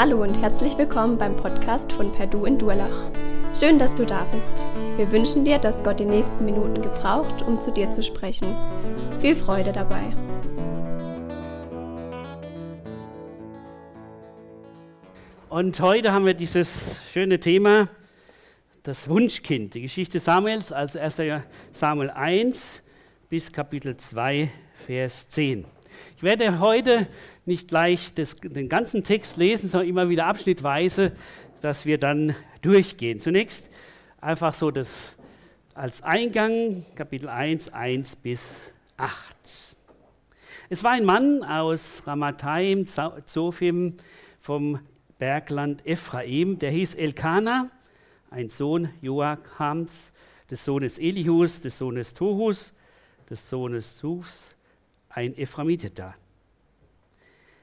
Hallo und herzlich willkommen beim Podcast von Perdu in Durlach. Schön, dass du da bist. Wir wünschen dir, dass Gott die nächsten Minuten gebraucht, um zu dir zu sprechen. Viel Freude dabei. Und heute haben wir dieses schöne Thema, das Wunschkind, die Geschichte Samuels, also 1. Samuel 1 bis Kapitel 2, Vers 10. Ich werde heute nicht gleich das, den ganzen Text lesen, sondern immer wieder abschnittweise, dass wir dann durchgehen. Zunächst einfach so das als Eingang, Kapitel 1, 1 bis 8. Es war ein Mann aus Ramathaim, Zophim, vom Bergland Ephraim, der hieß Elkanah, ein Sohn Joachams, des Sohnes Elihus, des Sohnes Tohus, des Sohnes Zufs, ein Ephraimiter.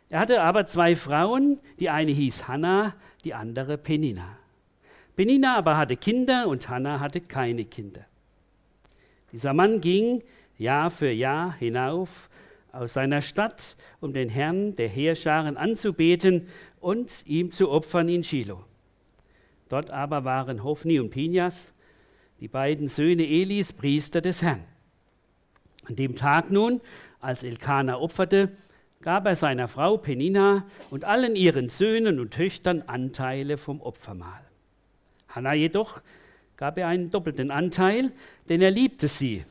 Er hatte aber zwei Frauen, die eine hieß Hannah, die andere Penina. Penina aber hatte Kinder und Hannah hatte keine Kinder. Dieser Mann ging Jahr für Jahr hinauf aus seiner Stadt, um den Herrn der Heerscharen anzubeten und ihm zu opfern in Shiloh. Dort aber waren Hophni und Pinjas, die beiden Söhne Elis, Priester des Herrn. An dem Tag nun, als Elkanah opferte, gab er seiner Frau Penina und allen ihren Söhnen und Töchtern Anteile vom Opfermahl. Hannah jedoch gab er einen doppelten Anteil, denn er liebte sie.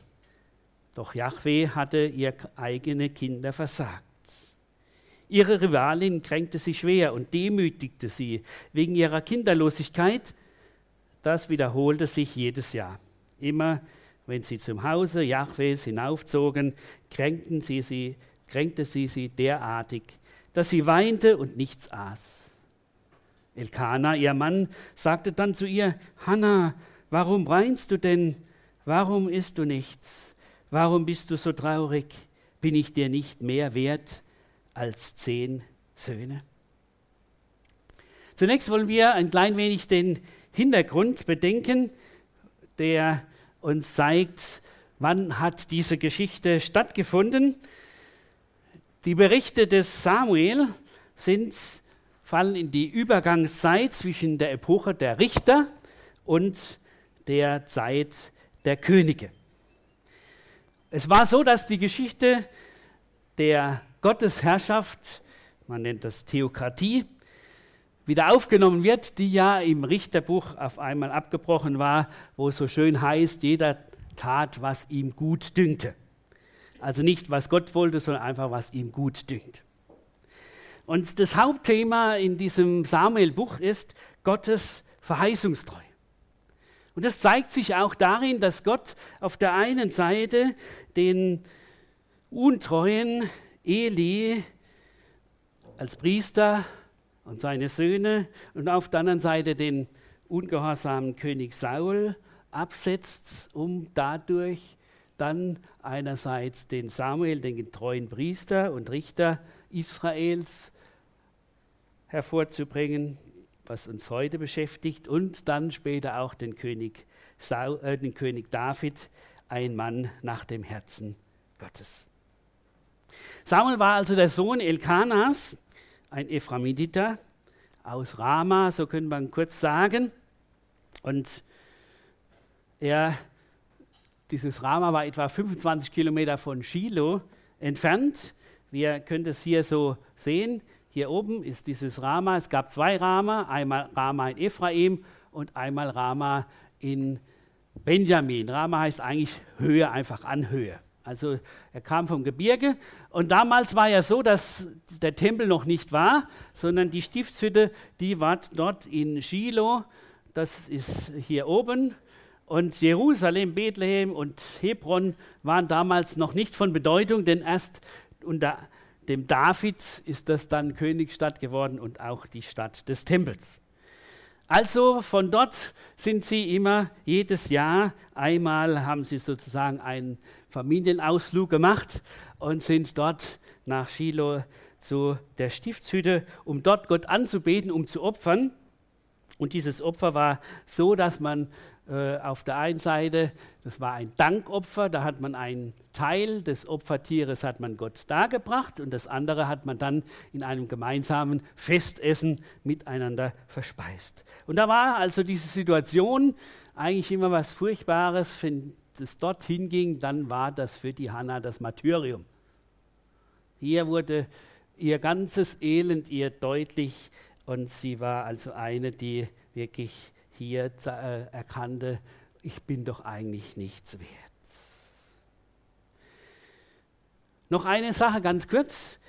Doch Yahweh hatte ihr eigene Kinder versagt. Ihre Rivalin kränkte sie schwer und demütigte sie wegen ihrer Kinderlosigkeit. Das wiederholte sich jedes Jahr. Immer wenn sie zum Hause Jahwes hinaufzogen, kränkten sie sie, kränkte sie sie derartig, dass sie weinte und nichts aß. Elkanah, ihr Mann, sagte dann zu ihr, Hanna, warum weinst du denn? Warum isst du nichts? Warum bist du so traurig? Bin ich dir nicht mehr wert als zehn Söhne? Zunächst wollen wir ein klein wenig den Hintergrund bedenken, der uns zeigt, wann hat diese Geschichte stattgefunden. Die Berichte des Samuel sind, fallen in die Übergangszeit zwischen der Epoche der Richter und der Zeit der Könige. Es war so, dass die Geschichte der Gottesherrschaft, man nennt das Theokratie, wieder aufgenommen wird, die ja im Richterbuch auf einmal abgebrochen war, wo es so schön heißt, jeder tat, was ihm gut dünkte. Also nicht, was Gott wollte, sondern einfach, was ihm gut dünkt. Und das Hauptthema in diesem Samuel-Buch ist Gottes Verheißungstreu. Und das zeigt sich auch darin, dass Gott auf der einen Seite den untreuen Eli als Priester und seine Söhne und auf der anderen Seite den ungehorsamen König Saul absetzt, um dadurch dann einerseits den Samuel, den getreuen Priester und Richter Israels hervorzubringen, was uns heute beschäftigt, und dann später auch den König, Saul, äh, den König David, ein Mann nach dem Herzen Gottes. Samuel war also der Sohn Elkanas, ein Ephraimiter aus Rama, so könnte man kurz sagen. Und er, dieses Rama war etwa 25 Kilometer von Shiloh entfernt. Wir können es hier so sehen. Hier oben ist dieses Rama. Es gab zwei Rama, einmal Rama in Ephraim und einmal Rama in Benjamin. Rama heißt eigentlich Höhe, einfach Anhöhe. Also er kam vom Gebirge und damals war ja so, dass der Tempel noch nicht war, sondern die Stiftshütte, die war dort in Shiloh, das ist hier oben. Und Jerusalem, Bethlehem und Hebron waren damals noch nicht von Bedeutung, denn erst unter dem David ist das dann Königsstadt geworden und auch die Stadt des Tempels. Also von dort sind sie immer jedes Jahr einmal haben sie sozusagen einen Familienausflug gemacht und sind dort nach Shiloh zu der Stiftshütte, um dort Gott anzubeten, um zu opfern. Und dieses Opfer war so, dass man äh, auf der einen Seite, das war ein Dankopfer, da hat man einen Teil des Opfertieres hat man Gott dargebracht und das andere hat man dann in einem gemeinsamen Festessen miteinander verspeist. Und da war also diese Situation eigentlich immer was Furchtbares, wenn es dorthin ging, dann war das für die Hanna das Martyrium. Hier wurde ihr ganzes Elend ihr deutlich und sie war also eine, die wirklich hier äh, erkannte, ich bin doch eigentlich nichts wert. Noch eine Sache ganz kurz.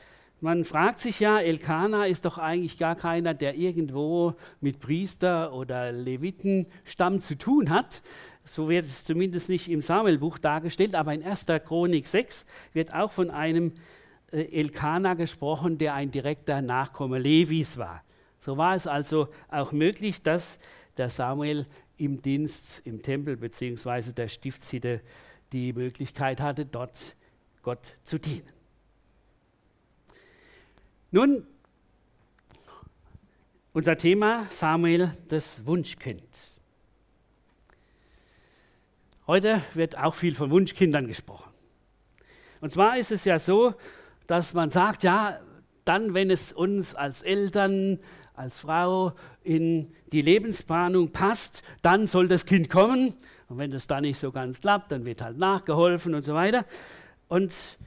Man fragt sich ja, Elkanah ist doch eigentlich gar keiner, der irgendwo mit Priester oder Levitenstamm zu tun hat. So wird es zumindest nicht im Samuelbuch dargestellt, aber in 1. Chronik 6 wird auch von einem äh, Elkanah gesprochen, der ein direkter Nachkomme Levis war. So war es also auch möglich, dass der Samuel im Dienst im Tempel bzw. der Stiftshütte die Möglichkeit hatte, dort Gott zu dienen. Nun, unser Thema Samuel, das Wunschkind. Heute wird auch viel von Wunschkindern gesprochen. Und zwar ist es ja so, dass man sagt, ja, dann, wenn es uns als Eltern, als Frau in die Lebensplanung passt, dann soll das Kind kommen. Und wenn das dann nicht so ganz klappt, dann wird halt nachgeholfen und so weiter. Und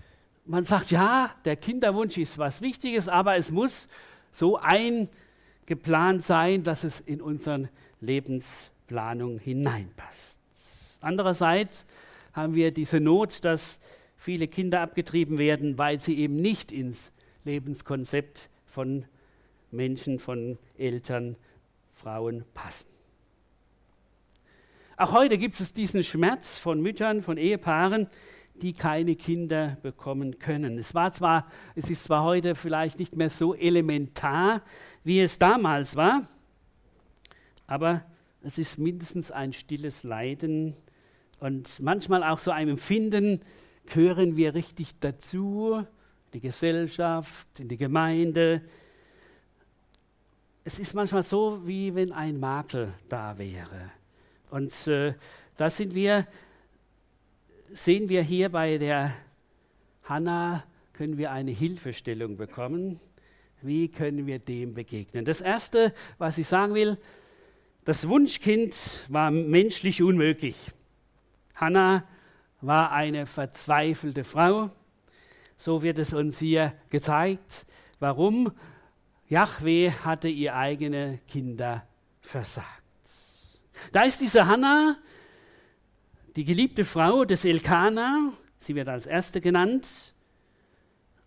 man sagt, ja, der Kinderwunsch ist was Wichtiges, aber es muss so eingeplant sein, dass es in unsere Lebensplanung hineinpasst. Andererseits haben wir diese Not, dass viele Kinder abgetrieben werden, weil sie eben nicht ins Lebenskonzept von Menschen, von Eltern, Frauen passen. Auch heute gibt es diesen Schmerz von Müttern, von Ehepaaren, die keine Kinder bekommen können. Es, war zwar, es ist zwar heute vielleicht nicht mehr so elementar, wie es damals war, aber es ist mindestens ein stilles Leiden und manchmal auch so ein Empfinden, gehören wir richtig dazu, die Gesellschaft, in die Gemeinde, es ist manchmal so, wie wenn ein Makel da wäre. Und äh, da sind wir, sehen wir hier bei der Hanna, können wir eine Hilfestellung bekommen. Wie können wir dem begegnen? Das Erste, was ich sagen will, das Wunschkind war menschlich unmöglich. Hannah war eine verzweifelte Frau. So wird es uns hier gezeigt. Warum? Yahweh hatte ihr eigene Kinder versagt. Da ist diese Hannah, die geliebte Frau des Elkanah, sie wird als erste genannt,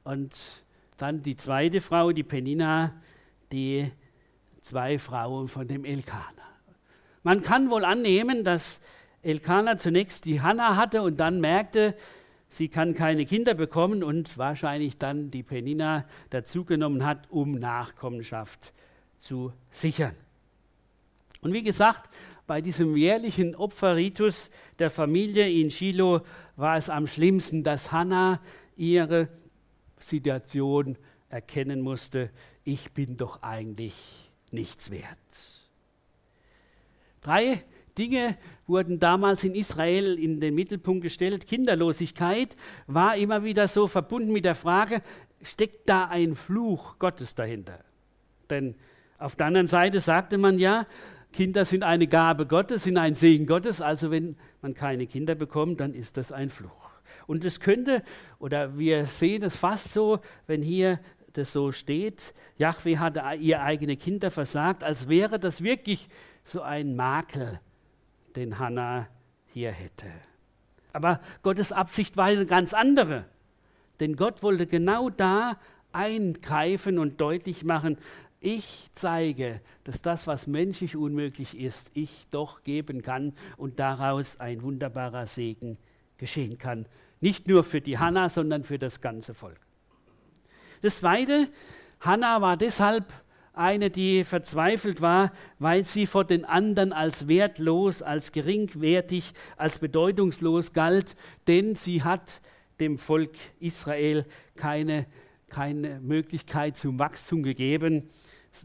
und dann die zweite Frau, die Penina, die zwei Frauen von dem Elkanah. Man kann wohl annehmen, dass Elkanah zunächst die Hannah hatte und dann merkte, sie kann keine Kinder bekommen und wahrscheinlich dann die Penina dazugenommen hat, um Nachkommenschaft zu sichern. Und wie gesagt, bei diesem jährlichen Opferritus der Familie in Shiloh war es am schlimmsten, dass Hannah ihre Situation erkennen musste, ich bin doch eigentlich nichts wert. Drei Dinge wurden damals in Israel in den Mittelpunkt gestellt. Kinderlosigkeit war immer wieder so verbunden mit der Frage, steckt da ein Fluch Gottes dahinter? Denn auf der anderen Seite sagte man ja, Kinder sind eine Gabe Gottes, sind ein Segen Gottes, also wenn man keine Kinder bekommt, dann ist das ein Fluch. Und es könnte, oder wir sehen es fast so, wenn hier das so steht, Yahweh hatte ihr eigene Kinder versagt, als wäre das wirklich so ein Makel den Hannah hier hätte. Aber Gottes Absicht war eine ganz andere. Denn Gott wollte genau da eingreifen und deutlich machen, ich zeige, dass das, was menschlich unmöglich ist, ich doch geben kann und daraus ein wunderbarer Segen geschehen kann. Nicht nur für die Hannah, sondern für das ganze Volk. Das Zweite, Hannah war deshalb eine, die verzweifelt war, weil sie vor den anderen als wertlos, als geringwertig, als bedeutungslos galt, denn sie hat dem Volk Israel keine, keine Möglichkeit zum Wachstum gegeben.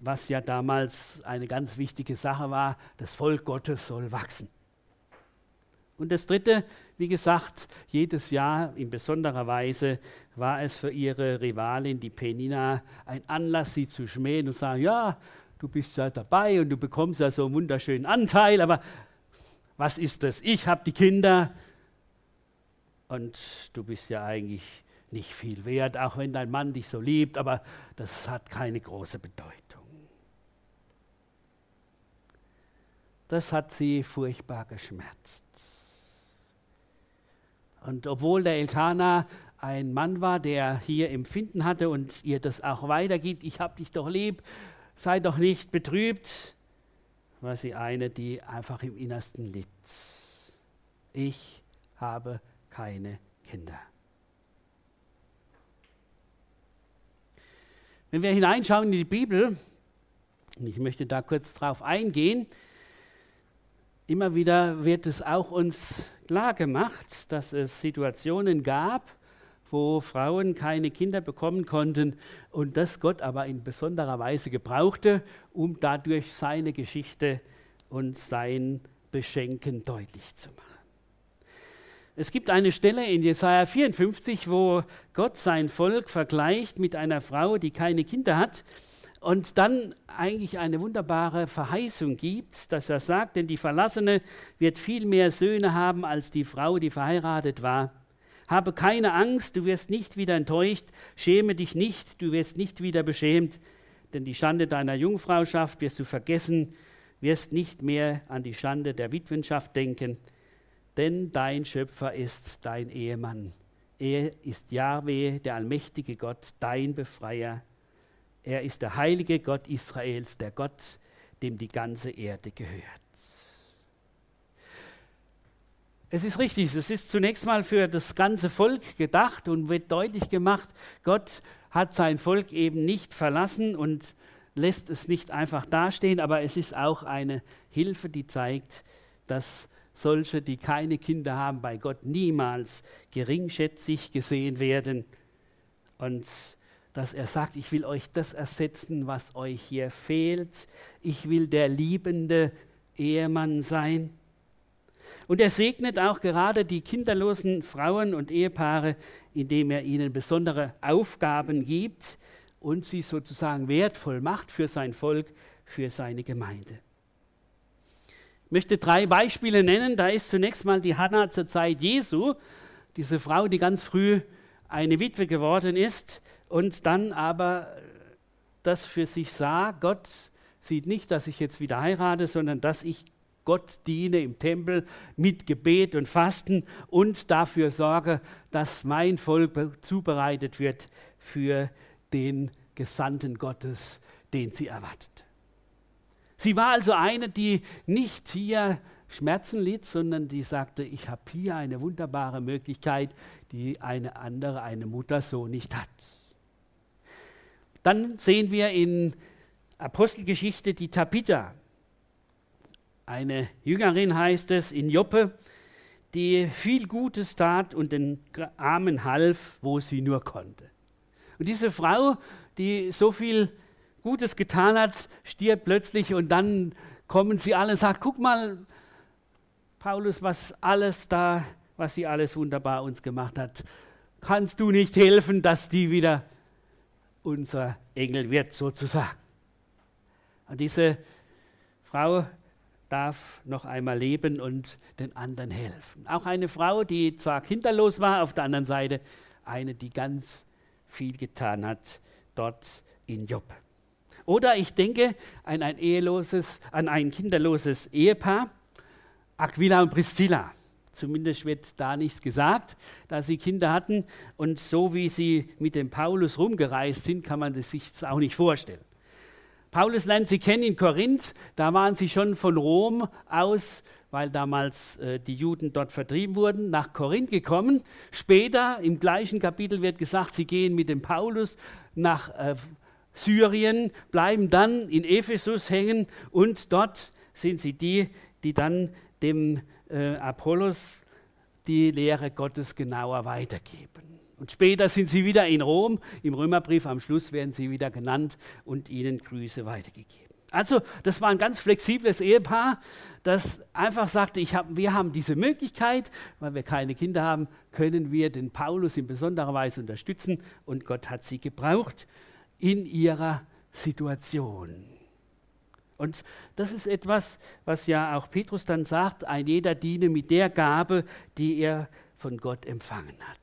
Was ja damals eine ganz wichtige Sache war, das Volk Gottes soll wachsen. Und das Dritte, wie gesagt, jedes Jahr in besonderer Weise war es für ihre Rivalin, die Penina, ein Anlass, sie zu schmähen und sagen, ja, du bist ja dabei und du bekommst ja so einen wunderschönen Anteil, aber was ist das? Ich habe die Kinder und du bist ja eigentlich nicht viel wert, auch wenn dein Mann dich so liebt, aber das hat keine große Bedeutung. Das hat sie furchtbar geschmerzt. Und obwohl der Elkanah ein Mann war, der hier Empfinden hatte und ihr das auch weitergibt, ich habe dich doch lieb, sei doch nicht betrübt, war sie eine, die einfach im Innersten litt. Ich habe keine Kinder. Wenn wir hineinschauen in die Bibel, und ich möchte da kurz drauf eingehen, immer wieder wird es auch uns klar gemacht, dass es Situationen gab, wo Frauen keine Kinder bekommen konnten und das Gott aber in besonderer Weise gebrauchte, um dadurch seine Geschichte und sein Beschenken deutlich zu machen. Es gibt eine Stelle in Jesaja 54, wo Gott sein Volk vergleicht mit einer Frau, die keine Kinder hat und dann eigentlich eine wunderbare Verheißung gibt, dass er sagt, denn die Verlassene wird viel mehr Söhne haben als die Frau, die verheiratet war. Habe keine Angst, du wirst nicht wieder enttäuscht, schäme dich nicht, du wirst nicht wieder beschämt, denn die Schande deiner Jungfrauschaft wirst du vergessen, wirst nicht mehr an die Schande der Witwenschaft denken, denn dein Schöpfer ist dein Ehemann. Er ist Yahweh, der allmächtige Gott, dein Befreier. Er ist der heilige Gott Israels, der Gott, dem die ganze Erde gehört. Es ist richtig, es ist zunächst mal für das ganze Volk gedacht und wird deutlich gemacht, Gott hat sein Volk eben nicht verlassen und lässt es nicht einfach dastehen, aber es ist auch eine Hilfe, die zeigt, dass solche, die keine Kinder haben, bei Gott niemals geringschätzig gesehen werden und dass er sagt, ich will euch das ersetzen, was euch hier fehlt. Ich will der liebende Ehemann sein. Und er segnet auch gerade die kinderlosen Frauen und Ehepaare, indem er ihnen besondere Aufgaben gibt und sie sozusagen wertvoll macht für sein Volk, für seine Gemeinde. Ich möchte drei Beispiele nennen. Da ist zunächst mal die Hannah zur Zeit Jesu, diese Frau, die ganz früh eine Witwe geworden ist und dann aber das für sich sah, Gott sieht nicht, dass ich jetzt wieder heirate, sondern dass ich Gott diene im Tempel mit Gebet und Fasten und dafür sorge, dass mein Volk zubereitet wird für den Gesandten Gottes, den sie erwartet. Sie war also eine, die nicht hier Schmerzen litt, sondern die sagte, ich habe hier eine wunderbare Möglichkeit, die eine andere, eine Mutter so nicht hat. Dann sehen wir in Apostelgeschichte die Tabitha. Eine Jüngerin heißt es in Joppe, die viel Gutes tat und den Armen half, wo sie nur konnte. Und diese Frau, die so viel Gutes getan hat, stirbt plötzlich und dann kommen sie alle und sagen, guck mal, Paulus, was alles da, was sie alles wunderbar uns gemacht hat. Kannst du nicht helfen, dass die wieder unser Engel wird, sozusagen? Und diese Frau darf noch einmal leben und den anderen helfen. Auch eine Frau, die zwar kinderlos war, auf der anderen Seite eine, die ganz viel getan hat dort in Job. Oder ich denke an ein eheloses, an ein kinderloses Ehepaar, Aquila und Priscilla. Zumindest wird da nichts gesagt, da sie Kinder hatten. Und so wie sie mit dem Paulus rumgereist sind, kann man das sich auch nicht vorstellen. Paulus lernt sie kennen in Korinth, da waren sie schon von Rom aus, weil damals äh, die Juden dort vertrieben wurden, nach Korinth gekommen. Später im gleichen Kapitel wird gesagt, sie gehen mit dem Paulus nach äh, Syrien, bleiben dann in Ephesus hängen und dort sind sie die, die dann dem äh, Apollos die Lehre Gottes genauer weitergeben. Und später sind sie wieder in Rom. Im Römerbrief am Schluss werden sie wieder genannt und ihnen Grüße weitergegeben. Also, das war ein ganz flexibles Ehepaar, das einfach sagte, hab, wir haben diese Möglichkeit, weil wir keine Kinder haben, können wir den Paulus in besonderer Weise unterstützen und Gott hat sie gebraucht in ihrer Situation. Und das ist etwas, was ja auch Petrus dann sagt, ein jeder diene mit der Gabe, die er von Gott empfangen hat.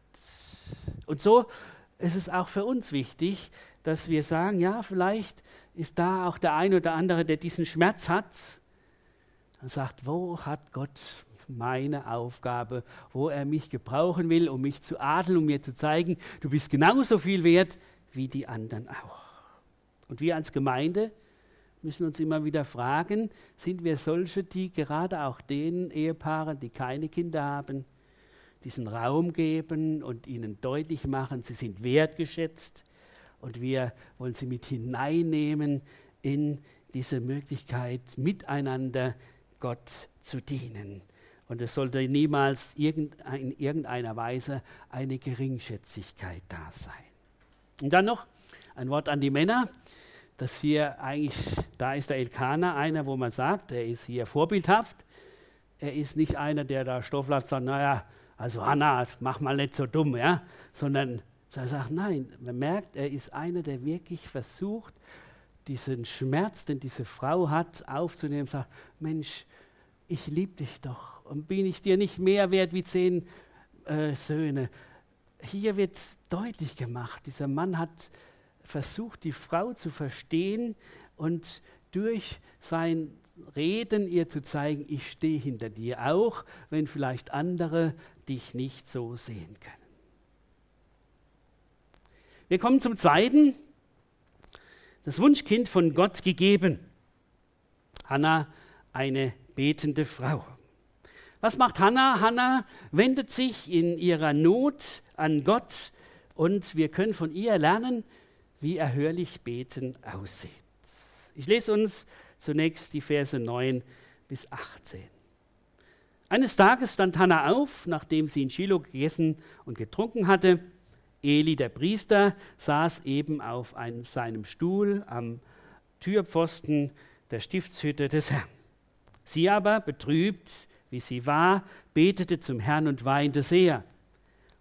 Und so ist es auch für uns wichtig, dass wir sagen, ja, vielleicht ist da auch der eine oder andere, der diesen Schmerz hat und sagt, wo hat Gott meine Aufgabe, wo er mich gebrauchen will, um mich zu adeln, um mir zu zeigen, du bist genauso viel wert wie die anderen auch. Und wir als Gemeinde müssen uns immer wieder fragen, sind wir solche, die gerade auch den Ehepaaren, die keine Kinder haben, diesen Raum geben und ihnen deutlich machen, sie sind wertgeschätzt und wir wollen sie mit hineinnehmen in diese Möglichkeit, miteinander Gott zu dienen. Und es sollte niemals in irgendeiner Weise eine Geringschätzigkeit da sein. Und dann noch ein Wort an die Männer dass hier eigentlich, da ist der Elkaner einer, wo man sagt, er ist hier vorbildhaft. Er ist nicht einer, der da Stofflatt sagt, naja, also Hanna, mach mal nicht so dumm, ja, sondern er sagt, nein, man merkt, er ist einer, der wirklich versucht, diesen Schmerz, den diese Frau hat, aufzunehmen und sagt, Mensch, ich liebe dich doch und bin ich dir nicht mehr wert wie zehn äh, Söhne. Hier wird deutlich gemacht, dieser Mann hat versucht, die Frau zu verstehen und durch sein Reden ihr zu zeigen, ich stehe hinter dir auch, wenn vielleicht andere dich nicht so sehen können. Wir kommen zum zweiten. Das Wunschkind von Gott gegeben. Hannah, eine betende Frau. Was macht Hannah? Hannah wendet sich in ihrer Not an Gott und wir können von ihr lernen, wie erhörlich Beten aussieht. Ich lese uns zunächst die Verse 9 bis 18. Eines Tages stand Hannah auf, nachdem sie in Shiloh gegessen und getrunken hatte. Eli, der Priester, saß eben auf einem, seinem Stuhl am Türpfosten der Stiftshütte des Herrn. Sie aber, betrübt, wie sie war, betete zum Herrn und weinte sehr.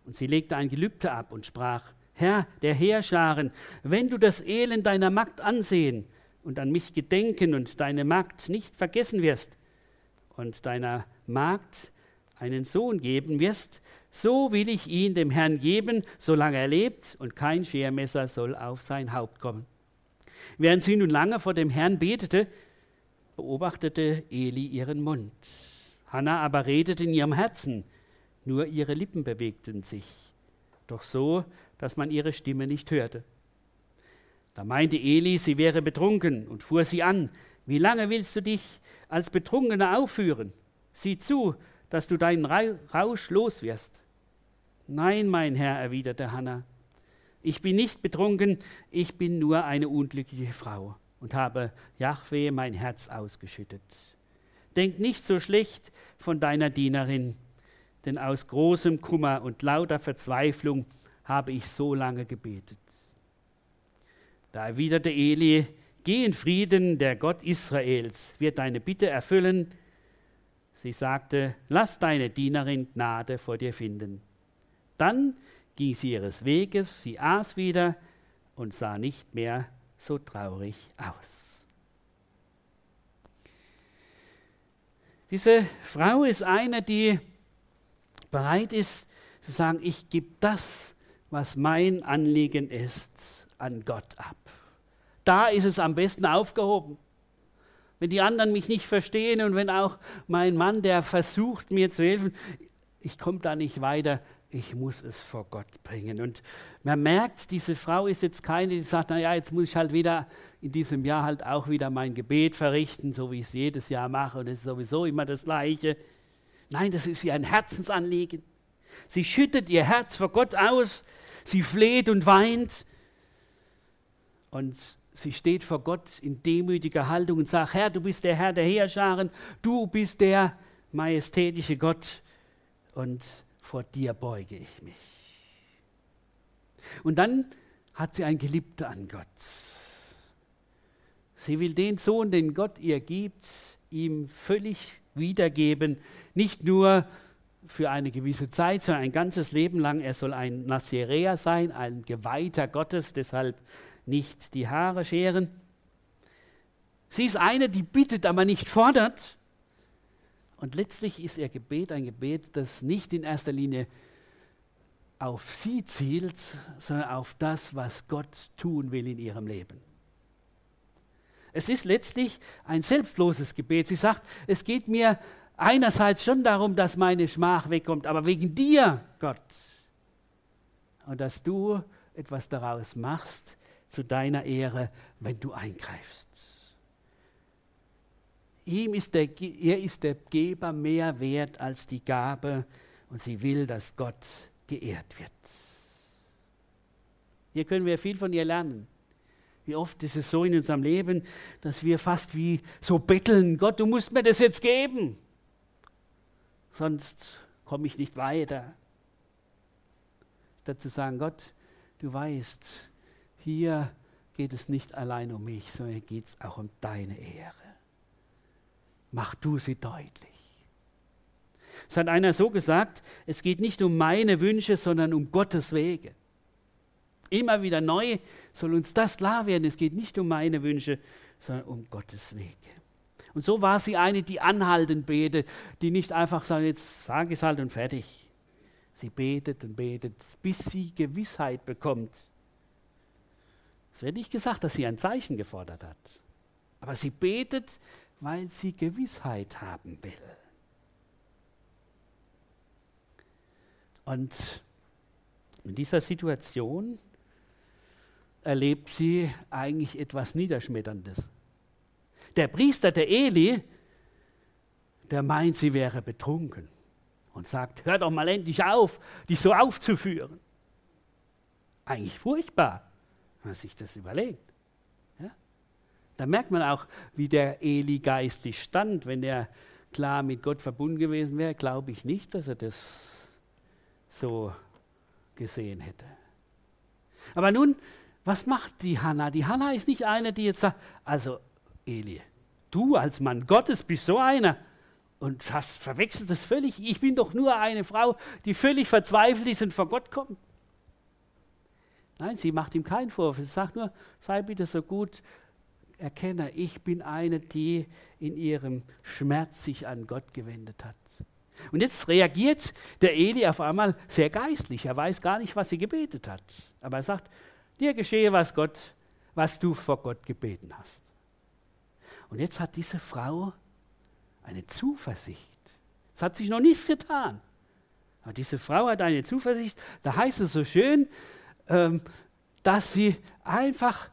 Und sie legte ein Gelübde ab und sprach, Herr der Heerscharen, wenn du das Elend deiner Magd ansehen und an mich gedenken und deine Magd nicht vergessen wirst und deiner Magd einen Sohn geben wirst, so will ich ihn dem Herrn geben, solange er lebt, und kein Schermesser soll auf sein Haupt kommen. Während sie nun lange vor dem Herrn betete, beobachtete Eli ihren Mund. Hannah aber redete in ihrem Herzen, nur ihre Lippen bewegten sich, doch so, dass man ihre Stimme nicht hörte. Da meinte Eli, sie wäre betrunken und fuhr sie an. Wie lange willst du dich als Betrunkener aufführen? Sieh zu, dass du deinen Rausch los wirst. Nein, mein Herr, erwiderte Hannah, ich bin nicht betrunken, ich bin nur eine unglückliche Frau und habe Jahwe mein Herz ausgeschüttet. Denk nicht so schlecht von deiner Dienerin, denn aus großem Kummer und lauter Verzweiflung habe ich so lange gebetet. Da erwiderte Eli, geh in Frieden, der Gott Israels wird deine Bitte erfüllen. Sie sagte, lass deine Dienerin Gnade vor dir finden. Dann ging sie ihres Weges, sie aß wieder und sah nicht mehr so traurig aus. Diese Frau ist eine, die bereit ist zu sagen, ich gebe das, was mein Anliegen ist, an Gott ab. Da ist es am besten aufgehoben. Wenn die anderen mich nicht verstehen und wenn auch mein Mann, der versucht mir zu helfen, ich komme da nicht weiter, ich muss es vor Gott bringen. Und man merkt, diese Frau ist jetzt keine, die sagt, naja, jetzt muss ich halt wieder in diesem Jahr halt auch wieder mein Gebet verrichten, so wie ich es jedes Jahr mache und es ist sowieso immer das Gleiche. Nein, das ist ihr ein Herzensanliegen. Sie schüttet ihr Herz vor Gott aus, Sie fleht und weint und sie steht vor Gott in demütiger Haltung und sagt, Herr, du bist der Herr der Heerscharen, du bist der majestätische Gott und vor dir beuge ich mich. Und dann hat sie ein Geliebter an Gott. Sie will den Sohn, den Gott ihr gibt, ihm völlig wiedergeben, nicht nur für eine gewisse Zeit, sondern ein ganzes Leben lang. Er soll ein Nazirea sein, ein Geweihter Gottes, deshalb nicht die Haare scheren. Sie ist eine, die bittet, aber nicht fordert. Und letztlich ist ihr Gebet ein Gebet, das nicht in erster Linie auf sie zielt, sondern auf das, was Gott tun will in ihrem Leben. Es ist letztlich ein selbstloses Gebet. Sie sagt, es geht mir einerseits schon darum, dass meine Schmach wegkommt, aber wegen dir, Gott. Und dass du etwas daraus machst zu deiner Ehre, wenn du eingreifst. Ihm ist der, er ist der Geber mehr wert als die Gabe und sie will, dass Gott geehrt wird. Hier können wir viel von ihr lernen. Wie oft ist es so in unserem Leben, dass wir fast wie so betteln, Gott, du musst mir das jetzt geben, sonst komme ich nicht weiter. Dazu sagen, Gott, du weißt, hier geht es nicht allein um mich, sondern hier geht es auch um deine Ehre. Mach du sie deutlich. Es hat einer so gesagt, es geht nicht um meine Wünsche, sondern um Gottes Wege. Immer wieder neu soll uns das klar werden. Es geht nicht um meine Wünsche, sondern um Gottes Wege. Und so war sie eine, die anhaltend betet, die nicht einfach sagt, jetzt sage ich es halt und fertig. Sie betet und betet, bis sie Gewissheit bekommt. Es wird nicht gesagt, dass sie ein Zeichen gefordert hat. Aber sie betet, weil sie Gewissheit haben will. Und in dieser Situation erlebt sie eigentlich etwas Niederschmetterndes. Der Priester, der Eli, der meint, sie wäre betrunken und sagt, hör doch mal endlich auf, dich so aufzuführen. Eigentlich furchtbar, wenn man sich das überlegt. Ja? Da merkt man auch, wie der Eli geistig stand. Wenn er klar mit Gott verbunden gewesen wäre, glaube ich nicht, dass er das so gesehen hätte. Aber nun, was macht die Hanna? Die Hanna ist nicht eine, die jetzt sagt, also Eli, du als Mann Gottes bist so einer und fast verwechselt das völlig. Ich bin doch nur eine Frau, die völlig verzweifelt ist und vor Gott kommt. Nein, sie macht ihm keinen Vorwurf. Sie sagt nur, sei bitte so gut, erkenne, ich bin eine, die in ihrem Schmerz sich an Gott gewendet hat. Und jetzt reagiert der Eli auf einmal sehr geistlich. Er weiß gar nicht, was sie gebetet hat. Aber er sagt, dir geschehe, was Gott, was du vor Gott gebeten hast. Und jetzt hat diese Frau eine Zuversicht. Es hat sich noch nichts getan. Aber diese Frau hat eine Zuversicht, da heißt es so schön, ähm, dass sie einfach,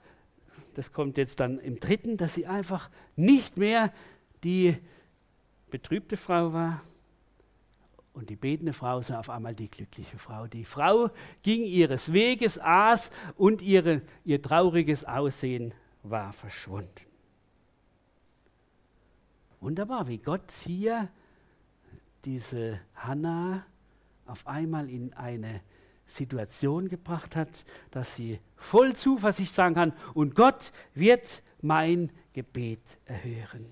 das kommt jetzt dann im dritten, dass sie einfach nicht mehr die betrübte Frau war, und die betende Frau sah auf einmal die glückliche Frau. Die Frau ging ihres Weges, aß und ihre, ihr trauriges Aussehen war verschwunden. Wunderbar, wie Gott hier diese Hannah auf einmal in eine Situation gebracht hat, dass sie voll Zuversicht sagen kann, und Gott wird mein Gebet erhören.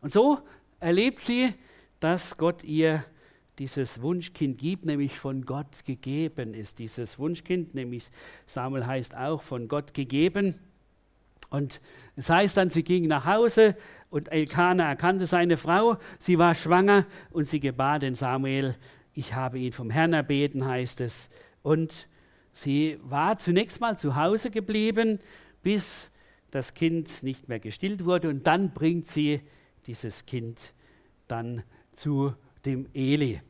Und so erlebt sie, dass Gott ihr dieses Wunschkind gibt, nämlich von Gott gegeben ist. Dieses Wunschkind, nämlich Samuel heißt auch von Gott gegeben. Und es heißt dann, sie ging nach Hause und Elkanah erkannte seine Frau, sie war schwanger und sie gebar den Samuel. Ich habe ihn vom Herrn erbeten, heißt es. Und sie war zunächst mal zu Hause geblieben, bis das Kind nicht mehr gestillt wurde. Und dann bringt sie dieses Kind dann zu dem Eli.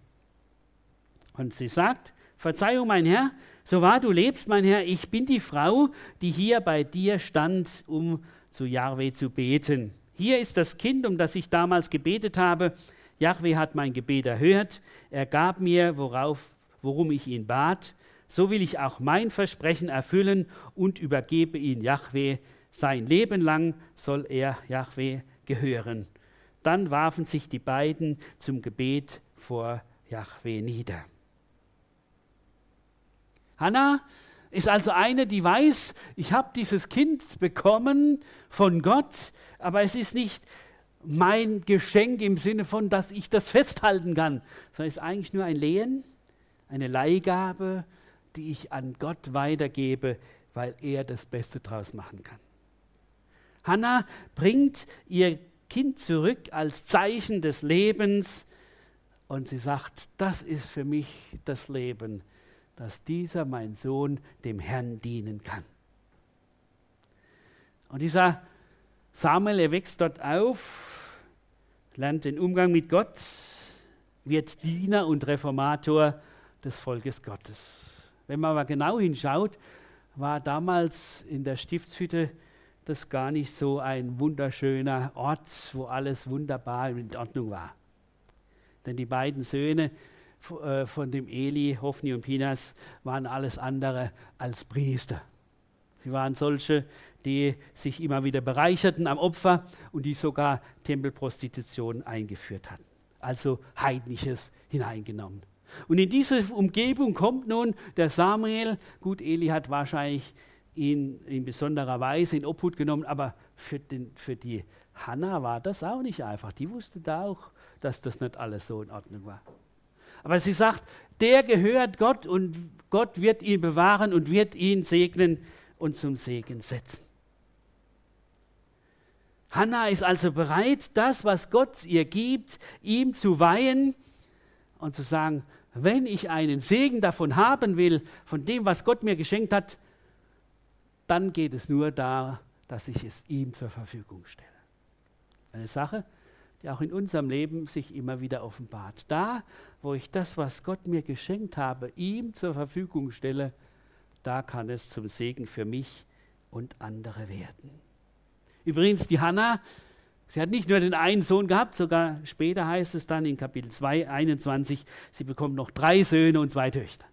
Und sie sagt, Verzeihung, mein Herr, so wahr du lebst, mein Herr, ich bin die Frau, die hier bei dir stand, um zu Jahwe zu beten. Hier ist das Kind, um das ich damals gebetet habe. Jahwe hat mein Gebet erhört. Er gab mir, worauf, worum ich ihn bat. So will ich auch mein Versprechen erfüllen und übergebe ihn Jahwe. Sein Leben lang soll er Jahwe gehören. Dann warfen sich die beiden zum Gebet vor Yahweh nieder. Hannah ist also eine, die weiß, ich habe dieses Kind bekommen von Gott, aber es ist nicht mein Geschenk im Sinne von, dass ich das festhalten kann, sondern es ist eigentlich nur ein Lehen, eine Leihgabe, die ich an Gott weitergebe, weil er das Beste draus machen kann. Hannah bringt ihr Kind zurück als Zeichen des Lebens und sie sagt, das ist für mich das Leben, dass dieser mein Sohn dem Herrn dienen kann. Und dieser Samuel, er wächst dort auf, lernt den Umgang mit Gott, wird Diener und Reformator des Volkes Gottes. Wenn man aber genau hinschaut, war damals in der Stiftshütte das gar nicht so ein wunderschöner Ort, wo alles wunderbar in Ordnung war. Denn die beiden Söhne von dem Eli, Hophni und Pinas, waren alles andere als Priester. Sie waren solche, die sich immer wieder bereicherten am Opfer und die sogar Tempelprostitution eingeführt hatten. Also heidnisches hineingenommen. Und in diese Umgebung kommt nun der Samuel. Gut, Eli hat wahrscheinlich ihn in besonderer Weise in Obhut genommen, aber für, den, für die Hannah war das auch nicht einfach. Die wusste da auch, dass das nicht alles so in Ordnung war. Aber sie sagt, der gehört Gott und Gott wird ihn bewahren und wird ihn segnen und zum Segen setzen. Hannah ist also bereit, das, was Gott ihr gibt, ihm zu weihen und zu sagen, wenn ich einen Segen davon haben will, von dem, was Gott mir geschenkt hat, dann geht es nur da, dass ich es ihm zur Verfügung stelle. Eine Sache, die auch in unserem Leben sich immer wieder offenbart. Da, wo ich das, was Gott mir geschenkt habe, ihm zur Verfügung stelle, da kann es zum Segen für mich und andere werden. Übrigens, die Hannah, sie hat nicht nur den einen Sohn gehabt, sogar später heißt es dann in Kapitel 2, 21, sie bekommt noch drei Söhne und zwei Töchter.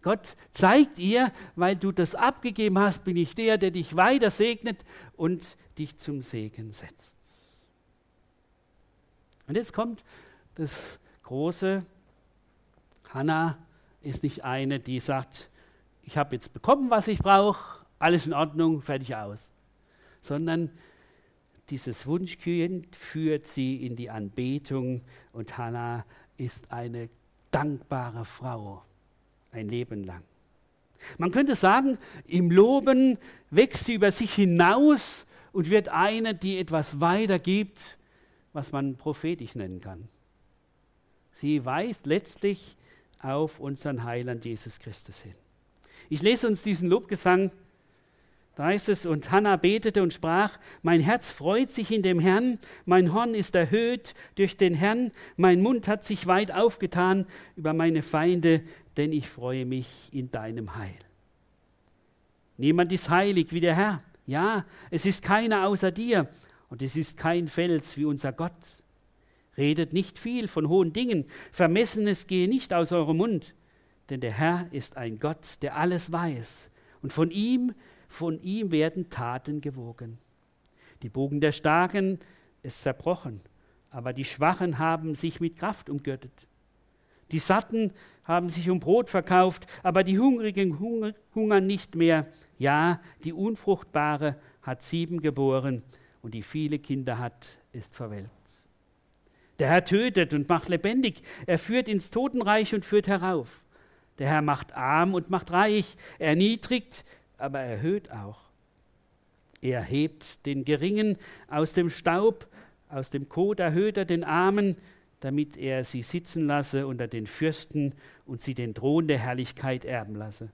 Gott zeigt ihr, weil du das abgegeben hast, bin ich der, der dich weiter segnet und dich zum Segen setzt. Und jetzt kommt das große, Hannah ist nicht eine, die sagt, ich habe jetzt bekommen, was ich brauche, alles in Ordnung, fertig aus. Sondern dieses Wunschkind führt sie in die Anbetung und Hannah ist eine dankbare Frau ein Leben lang. Man könnte sagen, im Loben wächst sie über sich hinaus und wird eine, die etwas weitergibt, was man prophetisch nennen kann. Sie weist letztlich auf unseren Heiland Jesus Christus hin. Ich lese uns diesen Lobgesang. Da heißt es, und Hannah betete und sprach, mein Herz freut sich in dem Herrn, mein Horn ist erhöht durch den Herrn, mein Mund hat sich weit aufgetan über meine Feinde, denn ich freue mich in deinem Heil. Niemand ist heilig wie der Herr. Ja, es ist keiner außer dir und es ist kein Fels wie unser Gott. Redet nicht viel von hohen Dingen, Vermessenes gehe nicht aus eurem Mund, denn der Herr ist ein Gott, der alles weiß und von ihm von ihm werden Taten gewogen. Die Bogen der Starken ist zerbrochen, aber die Schwachen haben sich mit Kraft umgürtet. Die Satten haben sich um Brot verkauft, aber die Hungrigen hungern nicht mehr. Ja, die Unfruchtbare hat sieben geboren und die viele Kinder hat, ist verwelkt. Der Herr tötet und macht lebendig. Er führt ins Totenreich und führt herauf. Der Herr macht arm und macht reich. Er erniedrigt, aber erhöht auch. Er hebt den Geringen aus dem Staub, aus dem Kot erhöht er den Armen, damit er sie sitzen lasse unter den Fürsten und sie den Thron der Herrlichkeit erben lasse.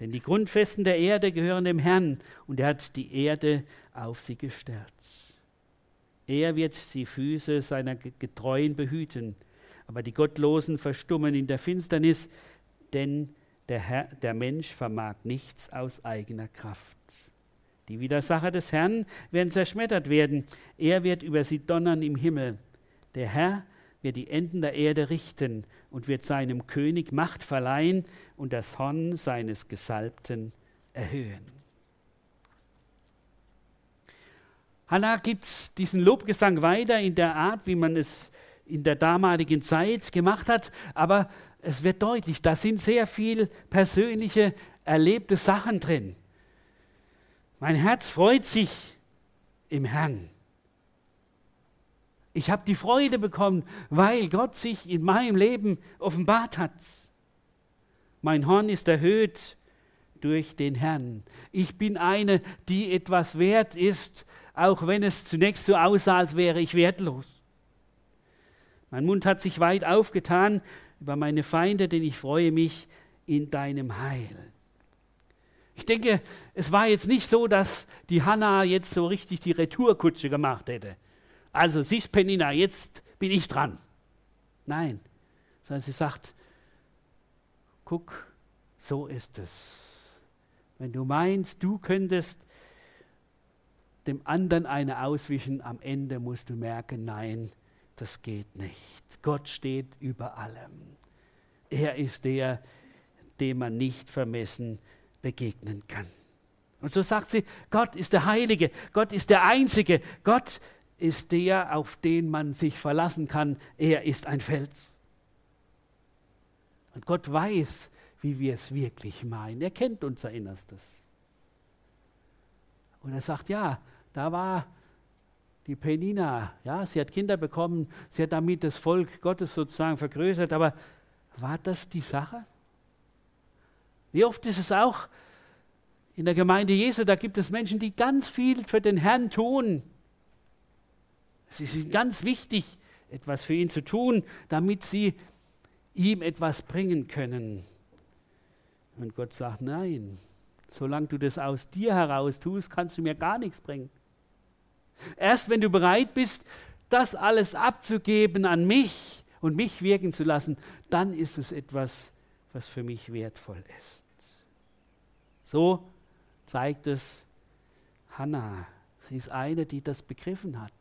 Denn die Grundfesten der Erde gehören dem Herrn und er hat die Erde auf sie gestellt. Er wird die Füße seiner Getreuen behüten, aber die Gottlosen verstummen in der Finsternis, denn der, Herr, der Mensch vermag nichts aus eigener Kraft. Die Widersacher des Herrn werden zerschmettert werden. Er wird über sie donnern im Himmel. Der Herr wird die Enden der Erde richten und wird seinem König Macht verleihen und das Horn seines Gesalbten erhöhen. Hannah gibt diesen Lobgesang weiter in der Art, wie man es in der damaligen Zeit gemacht hat, aber es wird deutlich, da sind sehr viel persönliche, erlebte Sachen drin. Mein Herz freut sich im Herrn. Ich habe die Freude bekommen, weil Gott sich in meinem Leben offenbart hat. Mein Horn ist erhöht durch den Herrn. Ich bin eine, die etwas wert ist, auch wenn es zunächst so aussah, als wäre ich wertlos. Mein Mund hat sich weit aufgetan über meine Feinde, denn ich freue mich in deinem Heil. Ich denke, es war jetzt nicht so, dass die Hanna jetzt so richtig die Retourkutsche gemacht hätte. Also, siehst Penina, jetzt bin ich dran. Nein, sondern sie sagt, guck, so ist es. Wenn du meinst, du könntest dem anderen eine auswischen, am Ende musst du merken, nein, das geht nicht. Gott steht über allem. Er ist der, dem man nicht vermessen begegnen kann. Und so sagt sie, Gott ist der Heilige, Gott ist der Einzige, Gott ist der, auf den man sich verlassen kann. Er ist ein Fels. Und Gott weiß, wie wir es wirklich meinen. Er kennt unser Innerstes. Und er sagt, ja, da war die Penina, ja, sie hat Kinder bekommen, sie hat damit das Volk Gottes sozusagen vergrößert, aber war das die Sache? Wie oft ist es auch in der Gemeinde Jesu, da gibt es Menschen, die ganz viel für den Herrn tun. Es ist ganz wichtig, etwas für ihn zu tun, damit sie ihm etwas bringen können. Und Gott sagt, nein, solange du das aus dir heraus tust, kannst du mir gar nichts bringen. Erst wenn du bereit bist, das alles abzugeben an mich und mich wirken zu lassen, dann ist es etwas, was für mich wertvoll ist. So zeigt es Hannah. Sie ist eine, die das begriffen hat.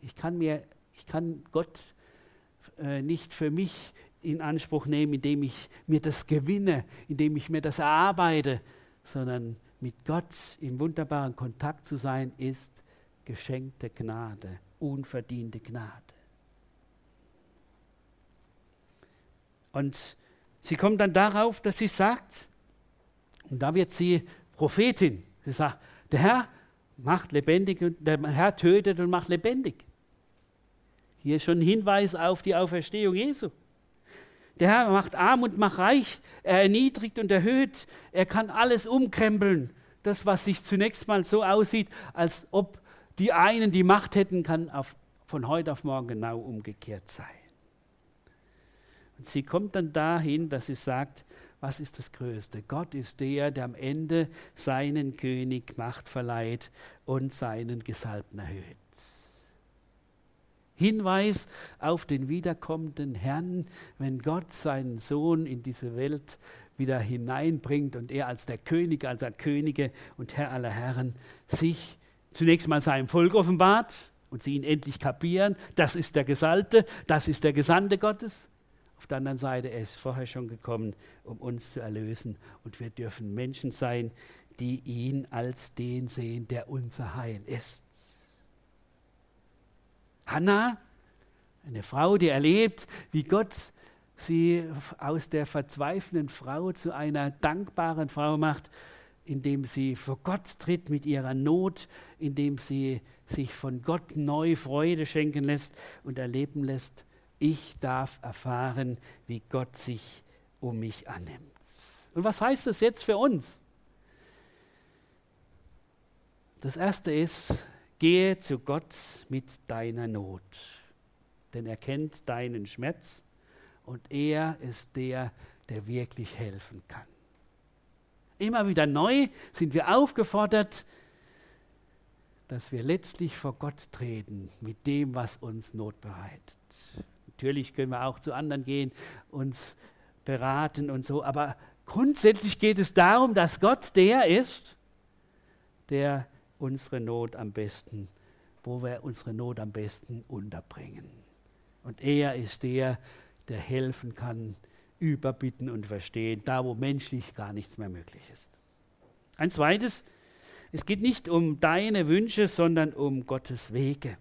Ich kann, mir, ich kann Gott äh, nicht für mich in Anspruch nehmen, indem ich mir das gewinne, indem ich mir das erarbeite, sondern mit Gott im wunderbaren Kontakt zu sein, ist geschenkte Gnade, unverdiente Gnade. Und sie kommt dann darauf, dass sie sagt, und da wird sie Prophetin, sie sagt, der Herr macht lebendig und der Herr tötet und macht lebendig. Hier schon ein Hinweis auf die Auferstehung Jesu. Der Herr macht arm und macht reich, er erniedrigt und erhöht, er kann alles umkrempeln. Das, was sich zunächst mal so aussieht, als ob die einen die Macht hätten, kann auf, von heute auf morgen genau umgekehrt sein. Und sie kommt dann dahin, dass sie sagt, was ist das Größte? Gott ist der, der am Ende seinen König Macht verleiht und seinen Gesalbten erhöht. Hinweis auf den wiederkommenden Herrn, wenn Gott seinen Sohn in diese Welt wieder hineinbringt und er als der König, als der Könige und Herr aller Herren sich zunächst mal seinem Volk offenbart und sie ihn endlich kapieren, das ist der Gesalte, das ist der Gesandte Gottes. Auf der anderen Seite, er ist vorher schon gekommen, um uns zu erlösen und wir dürfen Menschen sein, die ihn als den sehen, der unser Heil ist. Hannah, eine Frau, die erlebt, wie Gott sie aus der verzweifelnden Frau zu einer dankbaren Frau macht, indem sie vor Gott tritt mit ihrer Not, indem sie sich von Gott neu Freude schenken lässt und erleben lässt, ich darf erfahren, wie Gott sich um mich annimmt. Und was heißt das jetzt für uns? Das erste ist, Gehe zu Gott mit deiner Not, denn er kennt deinen Schmerz und er ist der, der wirklich helfen kann. Immer wieder neu sind wir aufgefordert, dass wir letztlich vor Gott treten mit dem, was uns Not bereitet. Natürlich können wir auch zu anderen gehen, uns beraten und so, aber grundsätzlich geht es darum, dass Gott der ist, der unsere Not am besten, wo wir unsere Not am besten unterbringen. Und er ist der, der helfen kann, überbitten und verstehen, da wo menschlich gar nichts mehr möglich ist. Ein zweites, es geht nicht um deine Wünsche, sondern um Gottes Wege.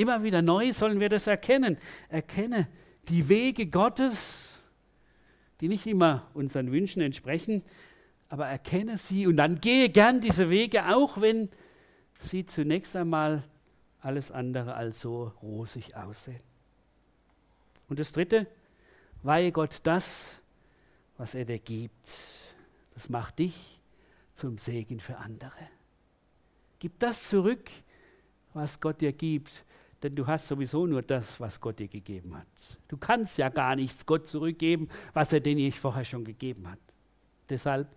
Immer wieder neu sollen wir das erkennen. Erkenne die Wege Gottes, die nicht immer unseren Wünschen entsprechen, aber erkenne sie und dann gehe gern diese Wege, auch wenn sie zunächst einmal alles andere als so rosig aussehen. Und das Dritte, weihe Gott das, was er dir gibt. Das macht dich zum Segen für andere. Gib das zurück, was Gott dir gibt, denn du hast sowieso nur das, was Gott dir gegeben hat. Du kannst ja gar nichts Gott zurückgeben, was er dir nicht vorher schon gegeben hat. Deshalb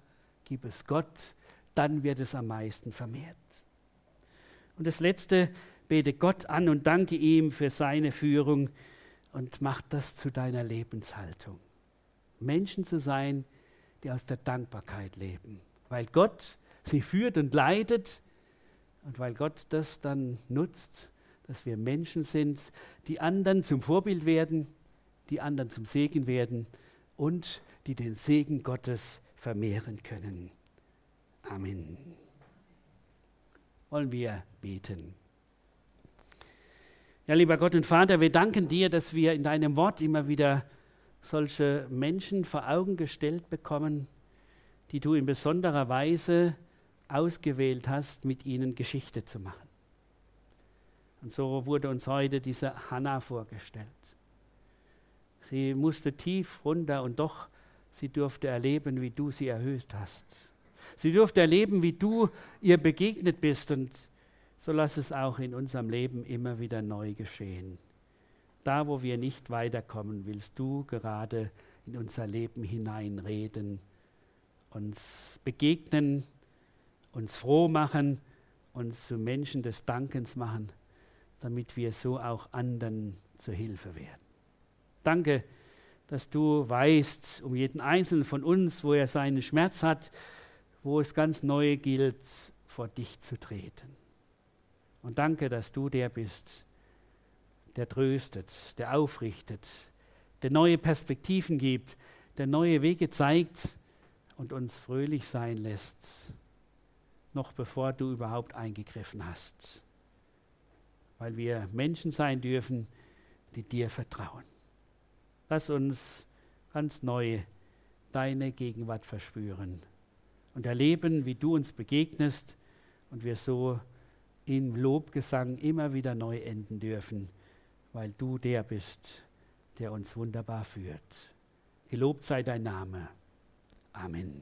gib es Gott, dann wird es am meisten vermehrt. Und das Letzte, bete Gott an und danke ihm für seine Führung und mach das zu deiner Lebenshaltung. Menschen zu sein, die aus der Dankbarkeit leben, weil Gott sie führt und leitet und weil Gott das dann nutzt, dass wir Menschen sind, die anderen zum Vorbild werden, die anderen zum Segen werden und die den Segen Gottes vermehren können. Amen. Wollen wir beten. Ja, lieber Gott und Vater, wir danken dir, dass wir in deinem Wort immer wieder solche Menschen vor Augen gestellt bekommen, die du in besonderer Weise ausgewählt hast, mit ihnen Geschichte zu machen. Und so wurde uns heute diese Hannah vorgestellt. Sie musste tief runter und doch sie durfte erleben, wie du sie erhöht hast. Sie durfte erleben, wie du ihr begegnet bist und so lass es auch in unserem Leben immer wieder neu geschehen. Da, wo wir nicht weiterkommen, willst du gerade in unser Leben hineinreden, uns begegnen, uns froh machen, uns zu Menschen des Dankens machen, damit wir so auch anderen zur Hilfe werden. Danke, dass du weißt um jeden Einzelnen von uns, wo er seinen Schmerz hat, wo es ganz neu gilt, vor dich zu treten. Und danke, dass du der bist, der tröstet, der aufrichtet, der neue Perspektiven gibt, der neue Wege zeigt und uns fröhlich sein lässt noch bevor du überhaupt eingegriffen hast. Weil wir Menschen sein dürfen, die dir vertrauen. Lass uns ganz neu deine Gegenwart verspüren und erleben, wie du uns begegnest und wir so im Lobgesang immer wieder neu enden dürfen, weil du der bist, der uns wunderbar führt. Gelobt sei dein Name. Amen.